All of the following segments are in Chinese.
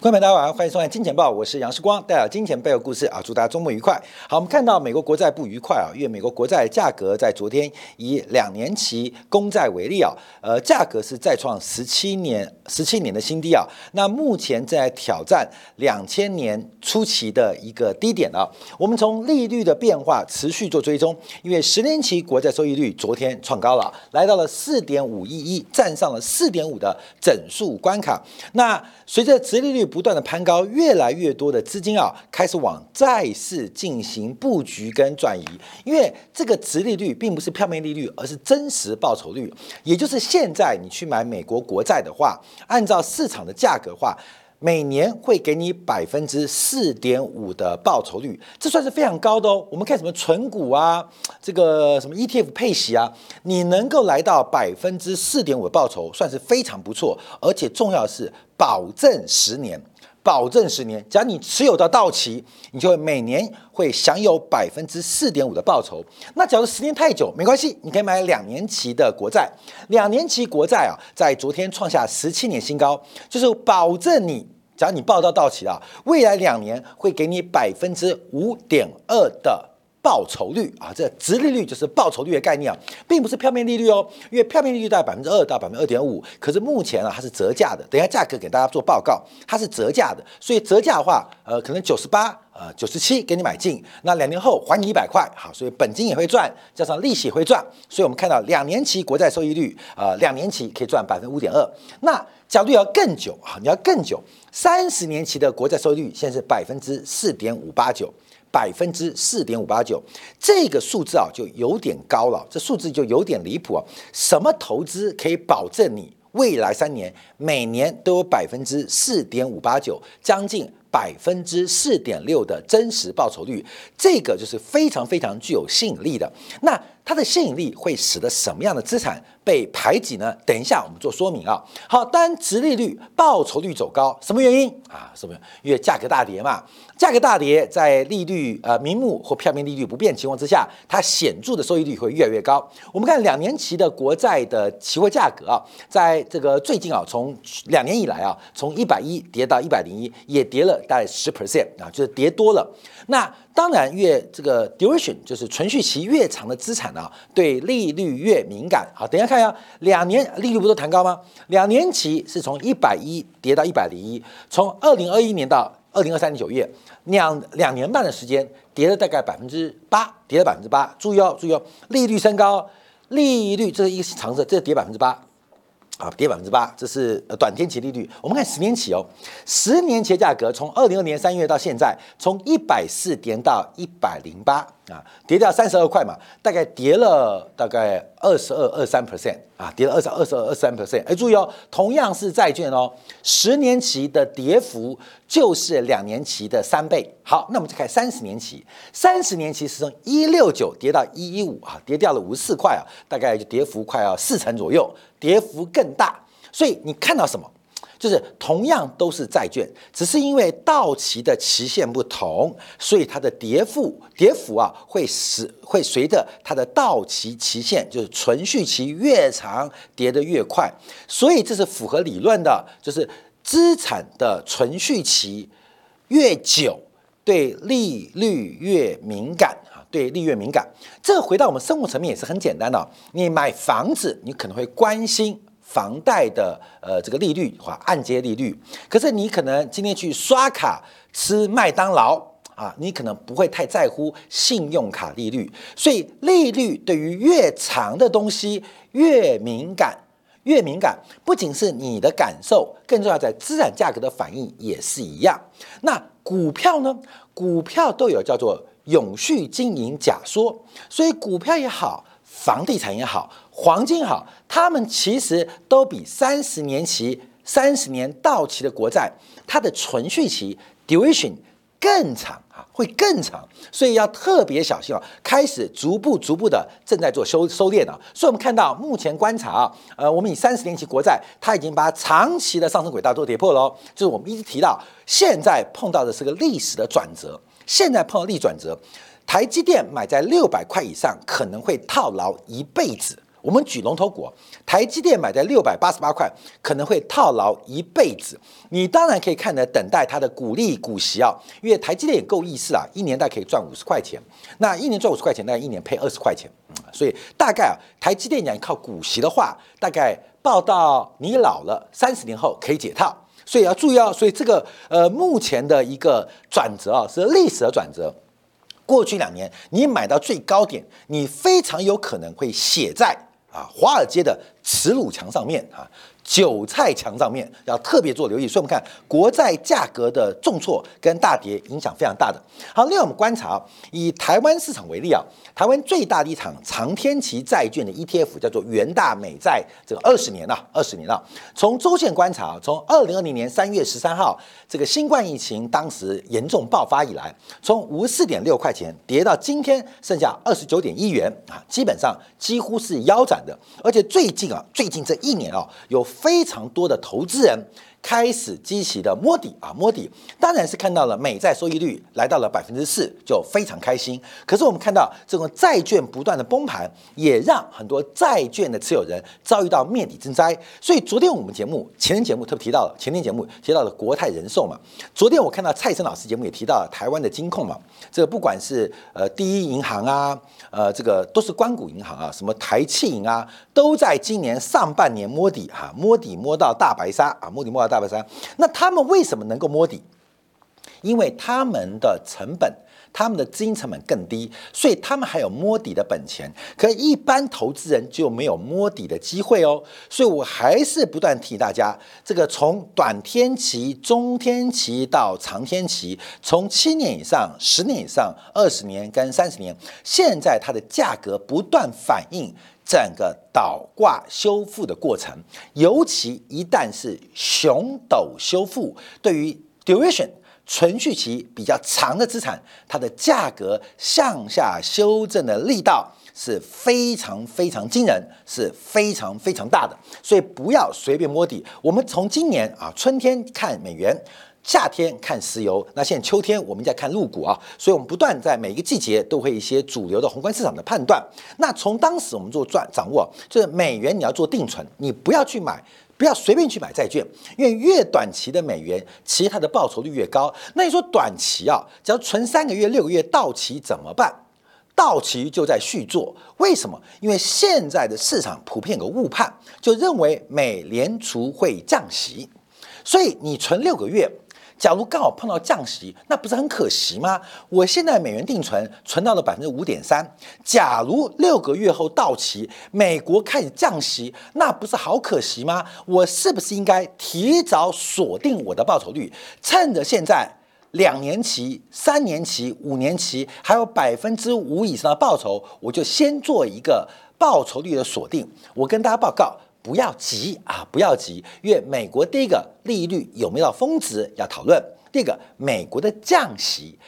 观众朋友大家晚上欢迎收看《金钱报》，我是杨世光，带来金钱背后故事啊，祝大家周末愉快。好，我们看到美国国债不愉快啊，因为美国国债价格在昨天以两年期公债为例啊，呃，价格是再创十七年十七年的新低啊，那目前正在挑战两千年初期的一个低点啊。我们从利率的变化持续做追踪，因为十年期国债收益率昨天创高了，来到了四点五一一，站上了四点五的整数关卡。那随着殖利率不断的攀高，越来越多的资金啊开始往债市进行布局跟转移，因为这个殖利率并不是票面利率，而是真实报酬率，也就是现在你去买美国国债的话，按照市场的价格话。每年会给你百分之四点五的报酬率，这算是非常高的哦。我们看什么存股啊，这个什么 ETF 配息啊，你能够来到百分之四点五的报酬，算是非常不错，而且重要的是保证十年。保证十年，只要你持有到到期，你就会每年会享有百分之四点五的报酬。那假如时间太久，没关系，你可以买两年期的国债。两年期国债啊，在昨天创下十七年新高，就是保证你，只要你报到到期了，未来两年会给你百分之五点二的。报酬率啊，这直利率就是报酬率的概念啊，并不是票面利率哦，因为票面利率在百分之二到百分之二点五，可是目前啊它是折价的，等下价格给大家做报告，它是折价的，所以折价的话，呃，可能九十八，呃，九十七给你买进，那两年后还你一百块，好，所以本金也会赚，加上利息会赚，所以我们看到两年期国债收益率，呃，两年期可以赚百分之五点二，那假如要更久啊，你要更久，三十年期的国债收益率现在是百分之四点五八九。百分之四点五八九，这个数字啊就有点高了，这数字就有点离谱啊！什么投资可以保证你未来三年每年都有百分之四点五八九，将近百分之四点六的真实报酬率？这个就是非常非常具有吸引力的。那它的吸引力会使得什么样的资产被排挤呢？等一下我们做说明啊。好，当然，殖利率、报酬率走高，什么原因啊？什么？因为价格大跌嘛。价格大跌，在利率呃名目或票面利率不变情况之下，它显著的收益率会越来越高。我们看两年期的国债的期货价格啊，在这个最近啊，从两年以来啊，从一百一跌到一百零一，也跌了大概十 percent 啊，就是跌多了。那当然，越这个 duration 就是存续期越长的资产呢，对利率越敏感。好，等一下看一下，两年利率不都弹高吗？两年期是从一百一跌到一百零一，从二零二一年到二零二三年九月，两两年半的时间跌了大概百分之八，跌了百分之八。注意哦，注意哦，利率升高，利率这是一个常识，这是跌百分之八。啊，跌百分之八，这是呃短天期利率。我们看十年期哦，十年期价格从二零二年三月到现在，从一百四跌到一百零八啊，跌掉三十二块嘛，大概跌了大概二十二二三 percent 啊，跌了二十二十二二三 percent。哎，注意哦，同样是债券哦，十年期的跌幅就是两年期的三倍。好，那我们再看三十年期，三十年期是从一六九跌到一一五啊，跌掉了五十四块啊，大概就跌幅快要四成左右。跌幅更大，所以你看到什么？就是同样都是债券，只是因为到期的期限不同，所以它的跌幅跌幅啊会使会随着它的到期期限，就是存续期越长，跌得越快。所以这是符合理论的，就是资产的存续期越久，对利率越敏感啊。对利率敏感，这回到我们生活层面也是很简单的。你买房子，你可能会关心房贷的呃这个利率或按揭利率，可是你可能今天去刷卡吃麦当劳啊，你可能不会太在乎信用卡利率。所以利率对于越长的东西越敏感，越敏感，不仅是你的感受，更重要在资产价格的反应也是一样。那股票呢？股票都有叫做。永续经营假说，所以股票也好，房地产也好，黄金好，他们其实都比三十年期、三十年到期的国债，它的存续期 duration 更长啊，会更长，所以要特别小心啊。开始逐步、逐步的正在做收收敛啊。所以我们看到目前观察啊，呃，我们以三十年期国债，它已经把长期的上升轨道都跌破了，哦就是我们一直提到，现在碰到的是个历史的转折。现在碰到逆转折，台积电买在六百块以上可能会套牢一辈子我们举龙头股，台积电买在六百八十八块，可能会套牢一辈子。你当然可以看着等待它的股利股息啊，因为台积电也够意思啊，一年大概可以赚五十块钱。那一年赚五十块钱，那一年赔二十块钱，所以大概啊，台积电讲靠股息的话，大概报到你老了三十年后可以解套。所以要注意哦，所以这个呃目前的一个转折啊，是历史的转折。过去两年你买到最高点，你非常有可能会写在啊华尔街的耻辱墙上面啊。韭菜墙上面要特别做留意，所以我们看国债价格的重挫跟大跌影响非常大的。好，另外我们观察以台湾市场为例啊，台湾最大的一场长天期债券的 ETF 叫做元大美债，这个二十年了，二十年了。从周线观察，从二零二零年三月十三号这个新冠疫情当时严重爆发以来，从五十四点六块钱跌到今天剩下二十九点一元啊，基本上几乎是腰斩的。而且最近啊，最近这一年啊，有非常多的投资人开始积极的摸底啊，摸底，当然是看到了美债收益率来到了百分之四，就非常开心。可是我们看到这种债券不断的崩盘，也让很多债券的持有人遭遇到面底之灾。所以昨天我们节目前天节目特别提到了，前天节目提到了国泰人寿嘛。昨天我看到蔡生老师节目也提到了台湾的金控嘛，这个不管是呃第一银行啊，呃这个都是关谷银行啊，什么台气银啊，都在今年上半年摸底哈，摸底摸到大白鲨啊，摸底摸到大。大白鲨，那他们为什么能够摸底？因为他们的成本，他们的资金成本更低，所以他们还有摸底的本钱。可一般投资人就没有摸底的机会哦。所以我还是不断提大家，这个从短天期、中天期到长天期，从七年以上、十年以上、二十年跟三十年，现在它的价格不断反映。整个倒挂修复的过程，尤其一旦是熊斗修复，对于 duration 存续期比较长的资产，它的价格向下修正的力道是非常非常惊人，是非常非常大的，所以不要随便摸底。我们从今年啊春天看美元。夏天看石油，那现在秋天我们在看陆股啊，所以我们不断在每一个季节都会一些主流的宏观市场的判断。那从当时我们做赚掌握，就是美元你要做定存，你不要去买，不要随便去买债券，因为越短期的美元，其实它的报酬率越高。那你说短期啊，只要存三个月、六个月到期怎么办？到期就在续做，为什么？因为现在的市场普遍有个误判，就认为美联储会降息，所以你存六个月。假如刚好碰到降息，那不是很可惜吗？我现在美元定存存到了百分之五点三，假如六个月后到期，美国开始降息，那不是好可惜吗？我是不是应该提早锁定我的报酬率，趁着现在两年期、三年期、五年期还有百分之五以上的报酬，我就先做一个报酬率的锁定。我跟大家报告。不要急啊，不要急，因为美国第一个利率有没有峰值要讨论，第二个美国的降息，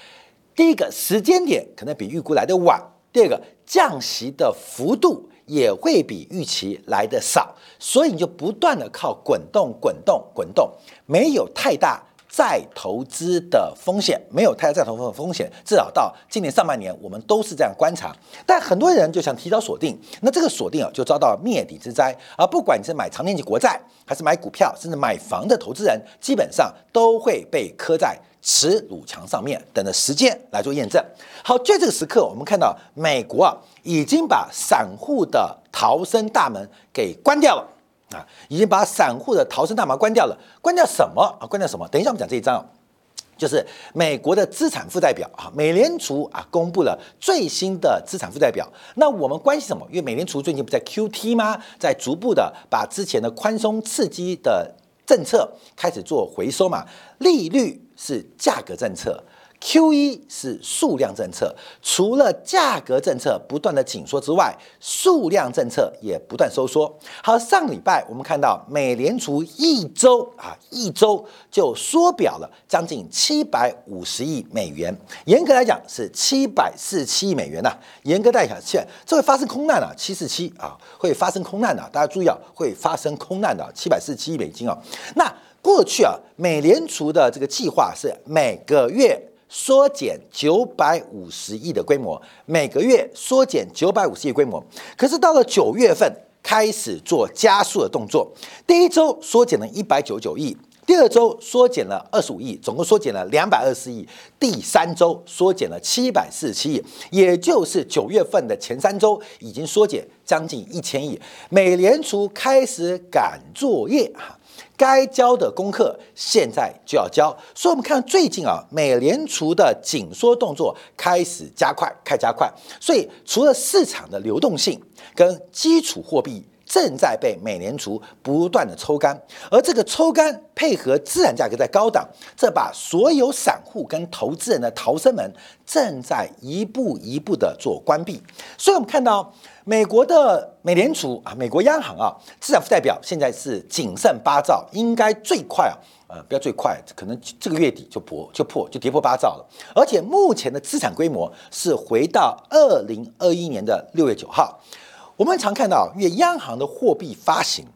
第一个时间点可能比预估来的晚，第二个降息的幅度也会比预期来的少，所以你就不断的靠滚动、滚动、滚动，没有太大。再投资的风险没有太大再投资的风险，至少到今年上半年，我们都是这样观察。但很多人就想提早锁定，那这个锁定啊，就遭到灭顶之灾。而不管你是买长年期国债，还是买股票，甚至买房的投资人，基本上都会被磕在耻辱墙上面，等着时间来做验证。好，就在这个时刻，我们看到美国啊，已经把散户的逃生大门给关掉了。啊，已经把散户的逃生大门关掉了。关掉什么啊？关掉什么？等一下我们讲这一章，就是美国的资产负债表啊。美联储啊公布了最新的资产负债表。那我们关心什么？因为美联储最近不在 QT 吗？在逐步的把之前的宽松刺激的政策开始做回收嘛。利率是价格政策。Q 一是数量政策，除了价格政策不断的紧缩之外，数量政策也不断收缩。好，上礼拜我们看到美联储一周啊，一周就缩表了将近七百五十亿美元，严格来讲是七百四十七亿美元呐。严格来讲，现这会发生空难啊，七四七啊，会发生空难的，大家注意啊，会发生空难的，七百四十七亿美金啊。那过去啊，美联储的这个计划是每个月。缩减九百五十亿的规模，每个月缩减九百五十亿规模。可是到了九月份开始做加速的动作，第一周缩减了一百九十九亿。第二周缩减了二十五亿，总共缩减了两百二十亿。第三周缩减了七百四十七亿，也就是九月份的前三周已经缩减将近一千亿。美联储开始赶作业哈，该交的功课现在就要交。所以，我们看最近啊，美联储的紧缩动作开始加快，开加快。所以，除了市场的流动性跟基础货币。正在被美联储不断的抽干，而这个抽干配合资产价格在高档，这把所有散户跟投资人的逃生门正在一步一步的做关闭。所以，我们看到美国的美联储啊，美国央行啊，资产负债表现在是谨慎八兆，应该最快啊，呃，不要最快，可能这个月底就破就破就跌破八兆了。而且目前的资产规模是回到二零二一年的六月九号。我们常看到，因为央行的货币发行，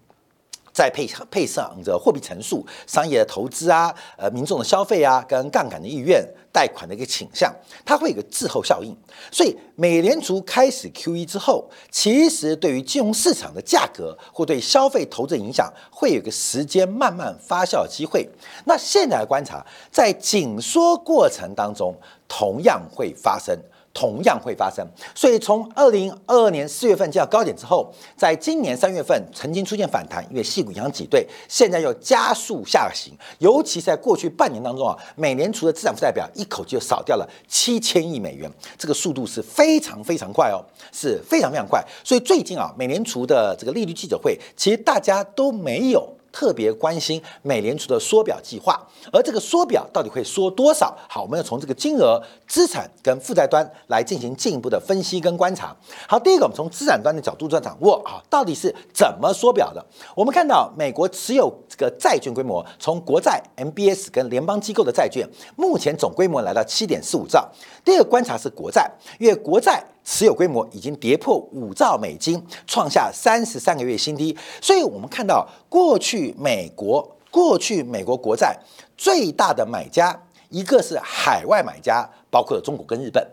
再配配上着货币乘数、商业的投资啊、呃民众的消费啊、跟杠杆的意愿、贷款的一个倾向，它会有个滞后效应。所以，美联储开始 QE 之后，其实对于金融市场的价格或对消费投资影响，会有个时间慢慢发酵的机会。那现在的观察，在紧缩过程当中，同样会发生。同样会发生，所以从二零二二年四月份见到高点之后，在今年三月份曾经出现反弹，因为细股银行挤兑，现在又加速下行。尤其在过去半年当中啊，美联储的资产负债表一口气就少掉了七千亿美元，这个速度是非常非常快哦，是非常非常快。所以最近啊，美联储的这个利率记者会，其实大家都没有。特别关心美联储的缩表计划，而这个缩表到底会缩多少？好，我们要从这个金额、资产跟负债端来进行进一步的分析跟观察。好，第一个，我们从资产端的角度做掌握啊，到底是怎么缩表的？我们看到美国持有这个债券规模，从国债、MBS 跟联邦机构的债券，目前总规模来到七点四五兆。第二个观察是国债，因为国债。持有规模已经跌破五兆美金，创下三十三个月新低。所以，我们看到过去美国过去美国国债最大的买家，一个是海外买家，包括了中国跟日本。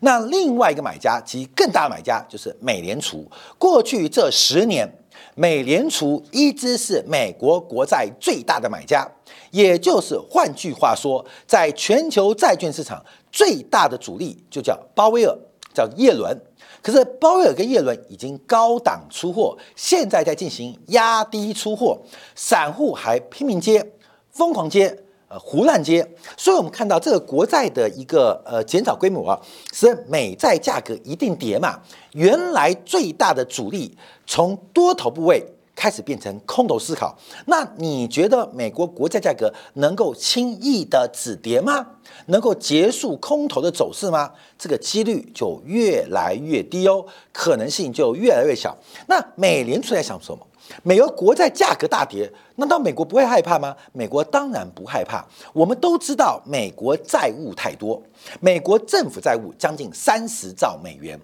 那另外一个买家，其实更大的买家就是美联储。过去这十年，美联储一直是美国国债最大的买家，也就是换句话说，在全球债券市场最大的主力就叫鲍威尔。叫叶伦，可是鲍威尔跟叶伦已经高档出货，现在在进行压低出货，散户还拼命接，疯狂接，呃，胡乱接，所以我们看到这个国债的一个呃减少规模，使美债价格一定跌嘛。原来最大的主力从多头部位。开始变成空头思考，那你觉得美国国债价格能够轻易的止跌吗？能够结束空头的走势吗？这个几率就越来越低哦，可能性就越来越小。那美联储在想什么？美国国债价格大跌，难道美国不会害怕吗？美国当然不害怕。我们都知道，美国债务太多，美国政府债务将近三十兆美元，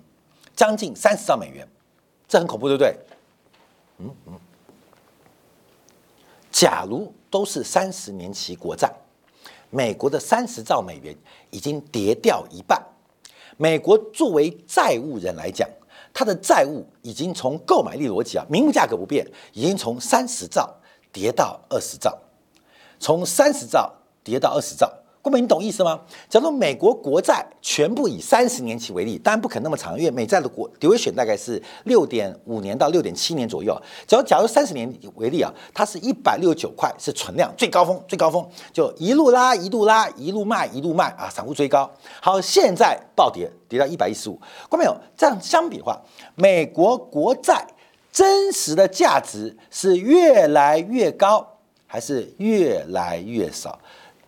将近三十兆美元，这很恐怖，对不对？嗯嗯。假如都是三十年期国债，美国的三十兆美元已经跌掉一半。美国作为债务人来讲，它的债务已经从购买力逻辑啊，名目价格不变，已经从三十兆跌到二十兆，从三十兆跌到二十兆。郭美，你懂意思吗？假如美国国债全部以三十年期为例，当然不可能那么长，因为美债的国 duration 大概是六点五年到六点七年左右。假如假如三十年为例啊，它是一百六十九块是存量最高峰，最高峰就一路拉一路拉一路卖一路卖啊，散户追高。好，现在暴跌跌到一百一十五，郭没有？这样相比的话，美国国债真实的价值是越来越高，还是越来越少？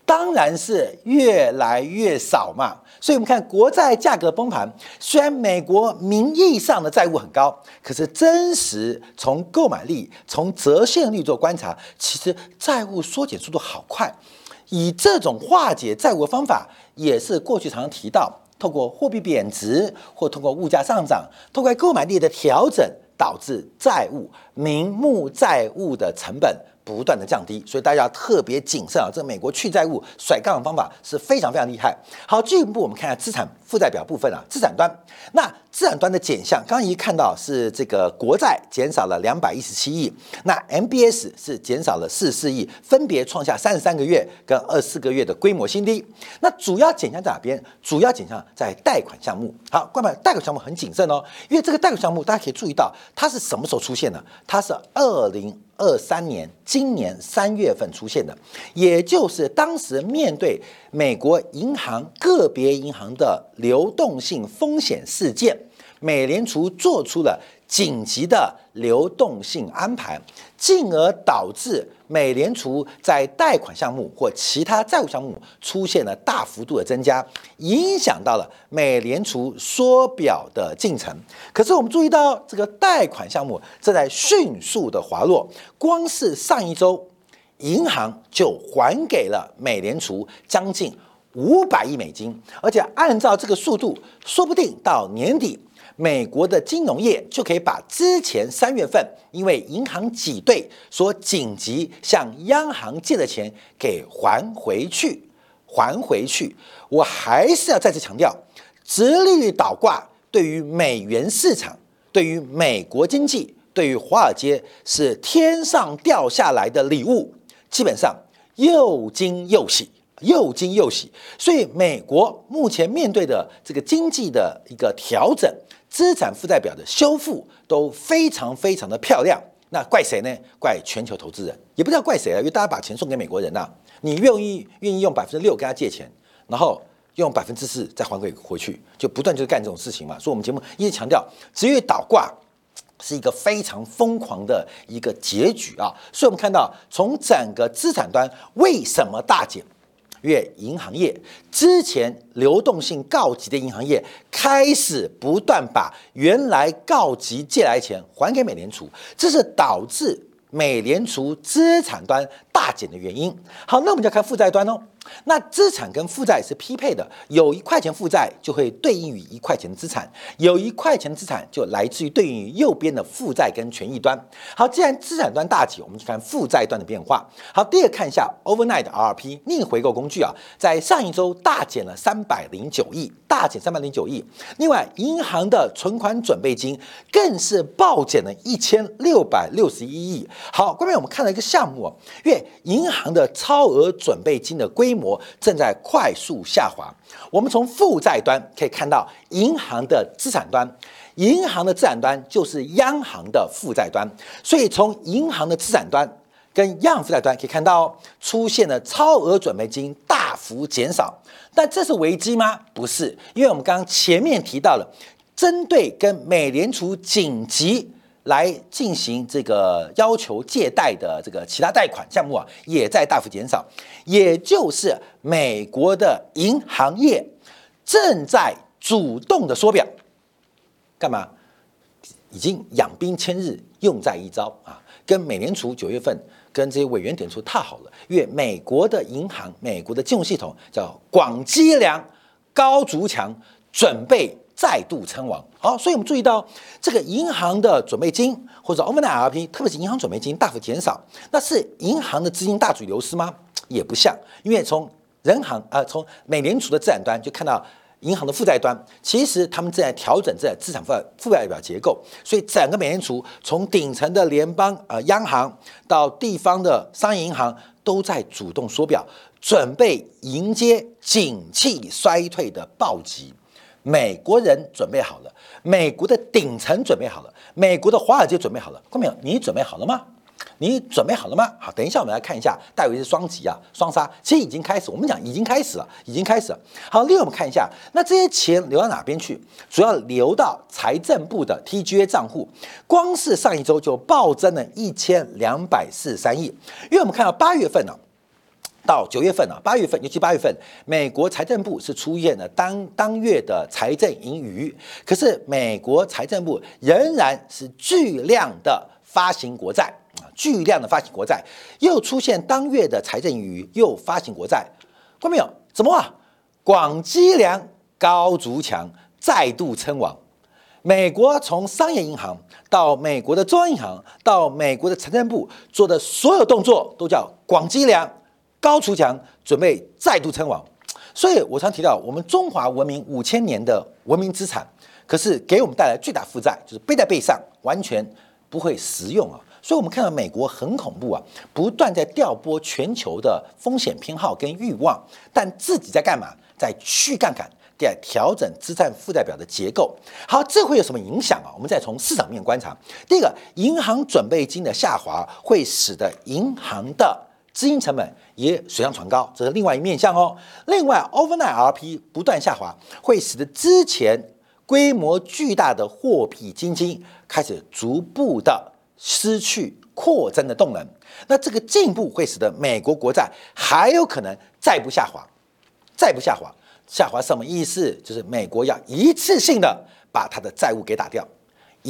当然是越来越少嘛，所以我们看国债价格崩盘，虽然美国名义上的债务很高，可是真实从购买力、从折现率做观察，其实债务缩减速度好快。以这种化解债务的方法，也是过去常常提到，透过货币贬值或通过物价上涨，透过购买力的调整，导致债务名目债务的成本。不断的降低，所以大家特别谨慎啊！这美国去债务甩杠的方法是非常非常厉害。好，进一步我们看一下资产负债表部分啊，资产端。那资产端的减项，刚刚一看到是这个国债减少了两百一十七亿，那 MBS 是减少了四十四亿，分别创下三十三个月跟二十四个月的规模新低。那主要减项在哪边？主要减项在贷款项目。好，关板贷款项目很谨慎哦，因为这个贷款项目大家可以注意到，它是什么时候出现的？它是二零。二三年，今年三月份出现的，也就是当时面对美国银行个别银行的流动性风险事件，美联储做出了紧急的流动性安排，进而导致。美联储在贷款项目或其他债务项目出现了大幅度的增加，影响到了美联储缩表的进程。可是我们注意到，这个贷款项目正在迅速的滑落。光是上一周，银行就还给了美联储将近五百亿美金，而且按照这个速度，说不定到年底。美国的金融业就可以把之前三月份因为银行挤兑所紧急向央行借的钱给还回去，还回去。我还是要再次强调，直利率倒挂对于美元市场、对于美国经济、对于华尔街是天上掉下来的礼物，基本上又惊又喜，又惊又喜。所以，美国目前面对的这个经济的一个调整。资产负债表的修复都非常非常的漂亮，那怪谁呢？怪全球投资人，也不知道怪谁啊，因为大家把钱送给美国人呐，你愿意愿意用百分之六跟他借钱，然后用百分之四再还给回去，就不断就是干这种事情嘛。所以我们节目一直强调，职业倒挂是一个非常疯狂的一个结局啊。所以我们看到，从整个资产端为什么大减？月银行业之前流动性告急的银行业开始不断把原来告急借来钱还给美联储，这是导致美联储资产端大减的原因。好，那我们就看负债端哦。那资产跟负债是匹配的，有一块钱负债就会对应于一块钱的资产，有一块钱资产就来自于对应于右边的负债跟权益端。好，既然资产端大减，我们就看负债端的变化。好，第二看一下 overnight RRP 逆回购工具啊，在上一周大减了三百零九亿，大减三百零九亿。另外，银行的存款准备金更是暴减了一千六百六十一亿。好，关面我们看了一个项目，因为银行的超额准备金的规模模正在快速下滑。我们从负债端可以看到，银行的资产端，银行的资产端就是央行的负债端。所以从银行的资产端跟央负债端可以看到，出现了超额准备金大幅减少。但这是危机吗？不是，因为我们刚刚前面提到了，针对跟美联储紧急。来进行这个要求借贷的这个其他贷款项目啊，也在大幅减少，也就是美国的银行业正在主动的缩表，干嘛？已经养兵千日，用在一朝啊！跟美联储九月份跟这些委员点出踏好了，因为美国的银行、美国的金融系统叫广积粮、高筑墙，准备。再度称王，好，所以我们注意到这个银行的准备金或者 overnight RP，特别是银行准备金大幅减少，那是银行的资金大举流失吗？也不像，因为从人行啊，从美联储的资产端就看到银行的负债端，其实他们正在调整这资产负负债表结构，所以整个美联储从顶层的联邦呃央行到地方的商业银行都在主动缩表，准备迎接景气衰退的暴击。美国人准备好了，美国的顶层准备好了，美国的华尔街准备好了，看没有？你准备好了吗？你准备好了吗？好，等一下我们来看一下戴维是双击啊，双杀，其实已经开始，我们讲已经开始了，已经开始了。好，另外我们看一下，那这些钱流到哪边去？主要流到财政部的 TGA 账户，光是上一周就暴增了一千两百四十三亿，因为我们看到八月份呢。到九月份啊，八月份尤其八月份，美国财政部是出现了当当月的财政盈余，可是美国财政部仍然是巨量的发行国债啊，巨量的发行国债，又出现当月的财政盈余，又发行国债，看到没有？怎么啊？广积粮，高筑墙，再度称王。美国从商业银行到美国的中央银行到美国的财政部做的所有动作，都叫广积粮、高锄强，准备再度称王。所以我常提到，我们中华文明五千年的文明资产，可是给我们带来最大负债，就是背在背上，完全不会实用啊。所以，我们看到美国很恐怖啊，不断在调拨全球的风险偏好跟欲望，但自己在干嘛？在去杠杆。在调整资产负债表的结构，好，这会有什么影响啊？我们再从市场面观察。第一个，银行准备金的下滑会使得银行的资金成本也水涨船高，这是另外一面向哦。另外，overnight RP 不断下滑，会使得之前规模巨大的货币基金开始逐步的失去扩增的动能。那这个进步会使得美国国债还有可能再不下滑，再不下滑。下滑什么意思？就是美国要一次性的把它的债务给打掉，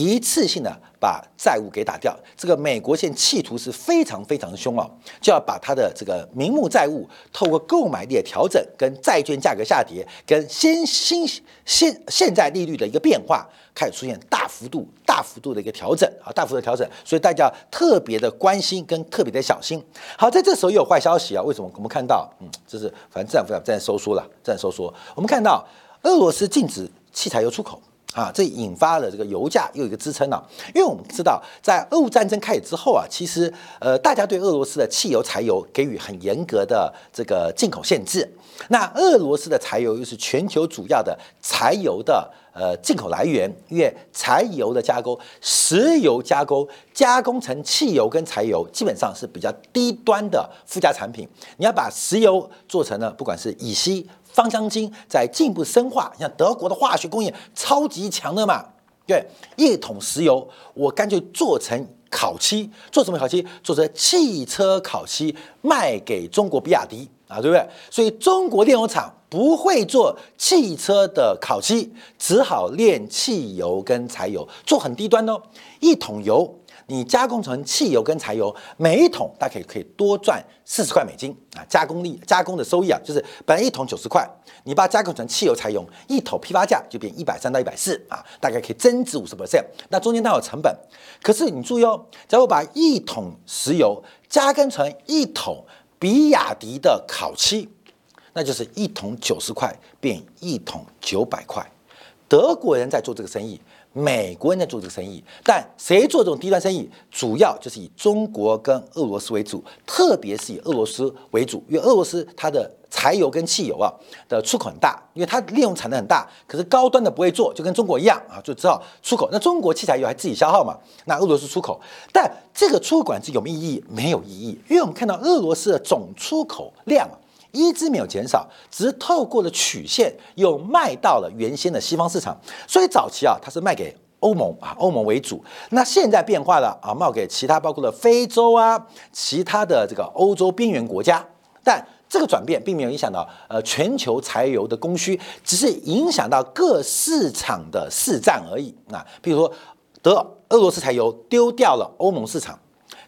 一次性的把债务给打掉。这个美国现企图是非常非常的凶哦，就要把它的这个名目债务透过购买力的调整、跟债券价格下跌、跟先新现现在利率的一个变化。开始出现大幅度、大幅度的一个调整啊，大幅度的调整，所以大家特别的关心跟特别的小心。好，在这时候又有坏消息啊，为什么？我们看到，嗯，就是反正这样这样在收缩了，正在收缩。我们看到俄罗斯禁止汽柴油出口啊，这引发了这个油价又一个支撑了。因为我们知道，在俄乌战争开始之后啊，其实呃，大家对俄罗斯的汽油、柴油给予很严格的这个进口限制。那俄罗斯的柴油又是全球主要的柴油的。呃，进口来源，因为柴油的加工、石油加工、加工成汽油跟柴油，基本上是比较低端的附加产品。你要把石油做成了，不管是乙烯、芳香精，在进一步深化，像德国的化学工业超级强的嘛，对，一桶石油，我干脆做成烤漆，做什么烤漆？做成汽车烤漆，卖给中国比亚迪啊，对不对？所以中国炼油厂。不会做汽车的烤漆，只好炼汽油跟柴油，做很低端哦。一桶油你加工成汽油跟柴油，每一桶大概可以多赚四十块美金啊！加工力加工的收益啊，就是本来一桶九十块，你把它加工成汽油柴油，一桶批发价就变一百三到一百四啊，大概可以增值五十 percent。那中间它有成本，可是你注意哦，假如把一桶石油加工成一桶比亚迪的烤漆。那就是一桶九十块变一桶九百块，德国人在做这个生意，美国人在做这个生意，但谁做这种低端生意，主要就是以中国跟俄罗斯为主，特别是以俄罗斯为主，因为俄罗斯它的柴油跟汽油啊的出口很大，因为它利用产能很大，可是高端的不会做，就跟中国一样啊，就只好出口。那中国汽柴油还自己消耗嘛，那俄罗斯出口，但这个出口管制有没有意义？没有意义，因为我们看到俄罗斯的总出口量。一直没有减少，只是透过了曲线又卖到了原先的西方市场。所以早期啊，它是卖给欧盟啊，欧盟为主。那现在变化了啊，卖给其他包括了非洲啊，其他的这个欧洲边缘国家。但这个转变并没有影响到呃全球柴油的供需，只是影响到各市场的市占而已啊。比如说，德俄罗斯柴油丢掉了欧盟市场，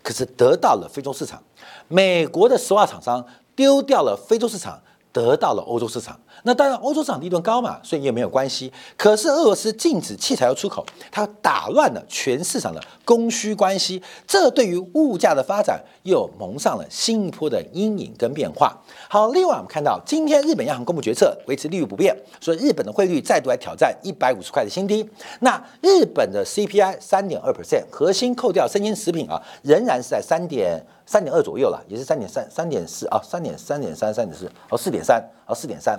可是得到了非洲市场。美国的石化厂商。丢掉了非洲市场，得到了欧洲市场。那当然，欧洲市场利润高嘛，所以也没有关系。可是俄罗斯禁止汽柴油出口，它打乱了全市场的供需关系，这对于物价的发展又蒙上了新一波的阴影跟变化。好，另外我们看到今天日本央行公布决策，维持利率不变，所以日本的汇率再度来挑战一百五十块的新低。那日本的 CPI 三点二 percent，核心扣掉生鲜食品啊，仍然是在三点。三点二左右了，也是三点三、三点四啊，三点三点三、三点四哦，四点三哦，四点三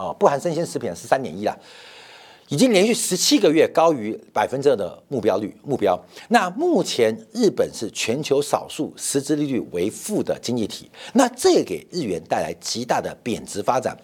啊，不含生鲜食品是三点一了，已经连续十七个月高于百分之二的目标率目标。那目前日本是全球少数实质利率为负的经济体，那这也给日元带来极大的贬值发展。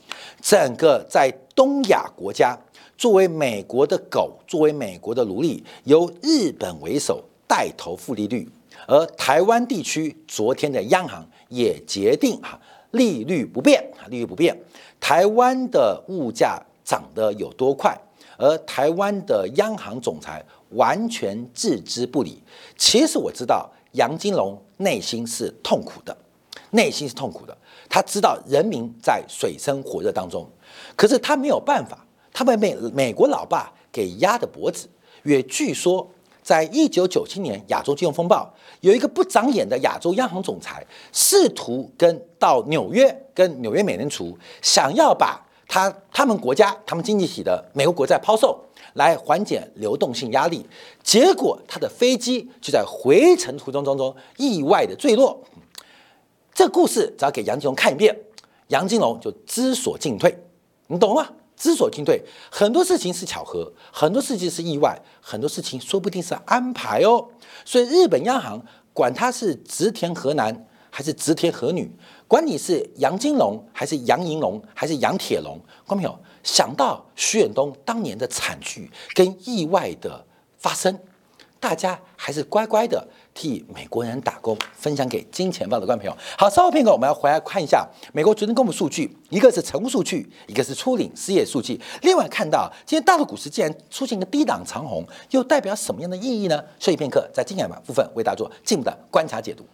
整个在东亚国家，作为美国的狗，作为美国的奴隶，由日本为首带头负利率。而台湾地区昨天的央行也决定哈利率不变啊，利率不变。台湾的物价涨得有多快，而台湾的央行总裁完全置之不理。其实我知道杨金龙内心是痛苦的，内心是痛苦的。他知道人民在水深火热当中，可是他没有办法，他被美美国老爸给压的脖子。也据说。在一九九七年亚洲金融风暴，有一个不长眼的亚洲央行总裁，试图跟到纽约跟纽约美联储，想要把他他们国家他们经济体的美国国债抛售，来缓解流动性压力。结果他的飞机就在回程途中当中意外的坠落。这故事只要给杨金龙看一遍，杨金龙就知所进退，你懂吗？之所进退，很多事情是巧合，很多事情是意外，很多事情说不定是安排哦。所以日本央行管他是植田和男还是植田和女，管你是杨金龙还是杨银龙还是杨铁龙，观众朋友想到徐远东当年的惨剧跟意外的发生。大家还是乖乖的替美国人打工，分享给金钱豹的观众朋友。好，稍后片刻，我们要回来看一下美国昨天公布数据，一个是成屋数据，一个是初领失业数据。另外看到今天大陆股市竟然出现一个低档长红，又代表什么样的意义呢？休息片刻，在金钱豹部分为大家做进一步的观察解读。